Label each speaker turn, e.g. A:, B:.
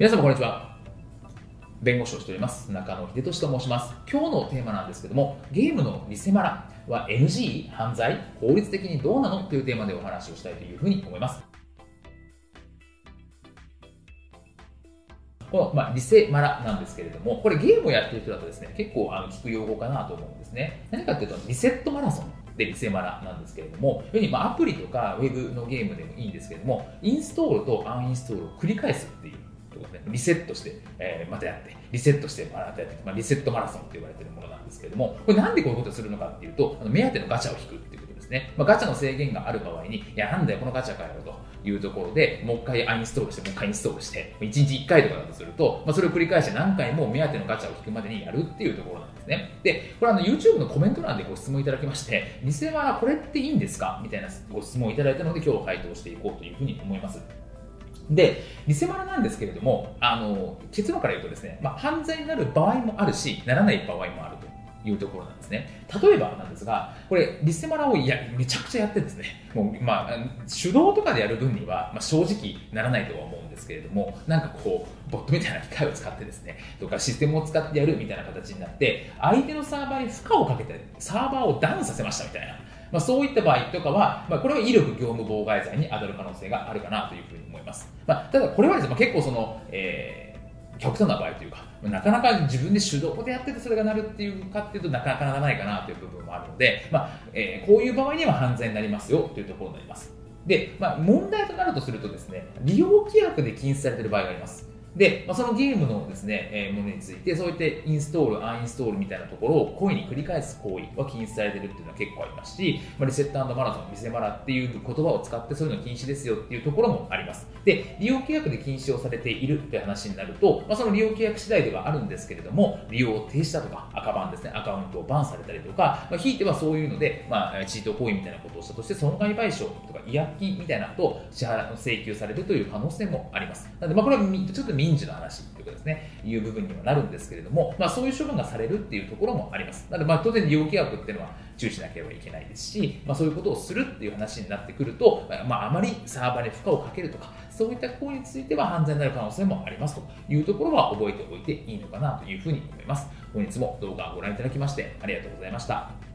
A: 皆様こんにちは。弁護士をしております。中野秀俊と申します。今日のテーマなんですけどもゲームの偽マラは NG 犯罪？法律的にどうなの？というテーマでお話をしたいというふうに思います。この、まあ、リセマラなんですけれども、これゲームをやってる人だとですね、結構あの聞く用語かなと思うんですね。何かっていうと、リセットマラソンでリセマラなんですけれども、要にまあアプリとかウェブのゲームでもいいんですけれども、インストールとアンインストールを繰り返すっていう。リセットして、えー、またやって、リセットしてまたやって、まあ、リセットマラソンって言われてるものなんですけれども、これなんでこういうことをするのかっていうと、あの目当てのガチャを引くっていうことですね。まあ、ガチャの制限がある場合に、いや、なんだよ、このガチャかよと。いうところで、もう一回アインストールして、もう一回インストールして、1日1回とかだとすると、まあ、それを繰り返して何回も目当てのガチャを引くまでにやるっていうところなんですね。で、これあの YouTube のコメント欄でご質問いただきまして、偽はこれっていいんですかみたいなご質問をいただいたので、今日回答していこうというふうに思います。で、偽物なんですけれども、あの結論から言うとですね、まあ、犯罪になる場合もあるし、ならない場合もあると。いうところなんですね。例えばなんですが、これ、リセマラをいやめちゃくちゃやってですね、もう、まあ、手動とかでやる分には、まあ、正直ならないとは思うんですけれども、なんかこう、ボットみたいな機械を使ってですね、とかシステムを使ってやるみたいな形になって、相手のサーバーに負荷をかけて、サーバーをダウンさせましたみたいな。まあ、そういった場合とかは、まあ、これは威力業務妨害罪に当たる可能性があるかなというふうに思います。まあ、ただ、これはですね、まあ、結構その、えー極端な場合というか、なかなか自分で手動でやっててそれがなるっていうかっていうとなかなかならないかなという部分もあるので、まあえー、こういう場合には犯罪になりますよというところになります。で、まあ、問題となるとするとですね、利用規約で禁止されている場合があります。で、まあ、そのゲームのですね、えー、ものについて、そういってインストール、アンインストールみたいなところを故意に繰り返す行為は禁止されてるっていうのは結構ありますし、まあ、リセットマラソン、見せマラっていう言葉を使ってそういうの禁止ですよっていうところもあります。で、利用契約で禁止をされているって話になると、まあ、その利用契約次第ではあるんですけれども、利用を停止だとか、赤バンですね、アカウントをバンされたりとか、まあ、ひいてはそういうので、まあ、チート行為みたいなことをしたとして、損害賠償とか違約金みたいなことを支払請求されるという可能性もあります。なので、まあ、これはちょっと民事の話というかですね、いう部分にはなるんですけれども、まあ、そういう処分がされるっていうところもあります。なので、まあ、当然利用規約っていうのは注意しなければいけないですし、まあ、そういうことをするっていう話になってくると、まあ、あまりサーバーに負荷をかけるとか、そういった行為については犯罪になる可能性もありますというところは覚えておいていいのかなというふうに思います。本日も動画をご覧いただきましてありがとうございました。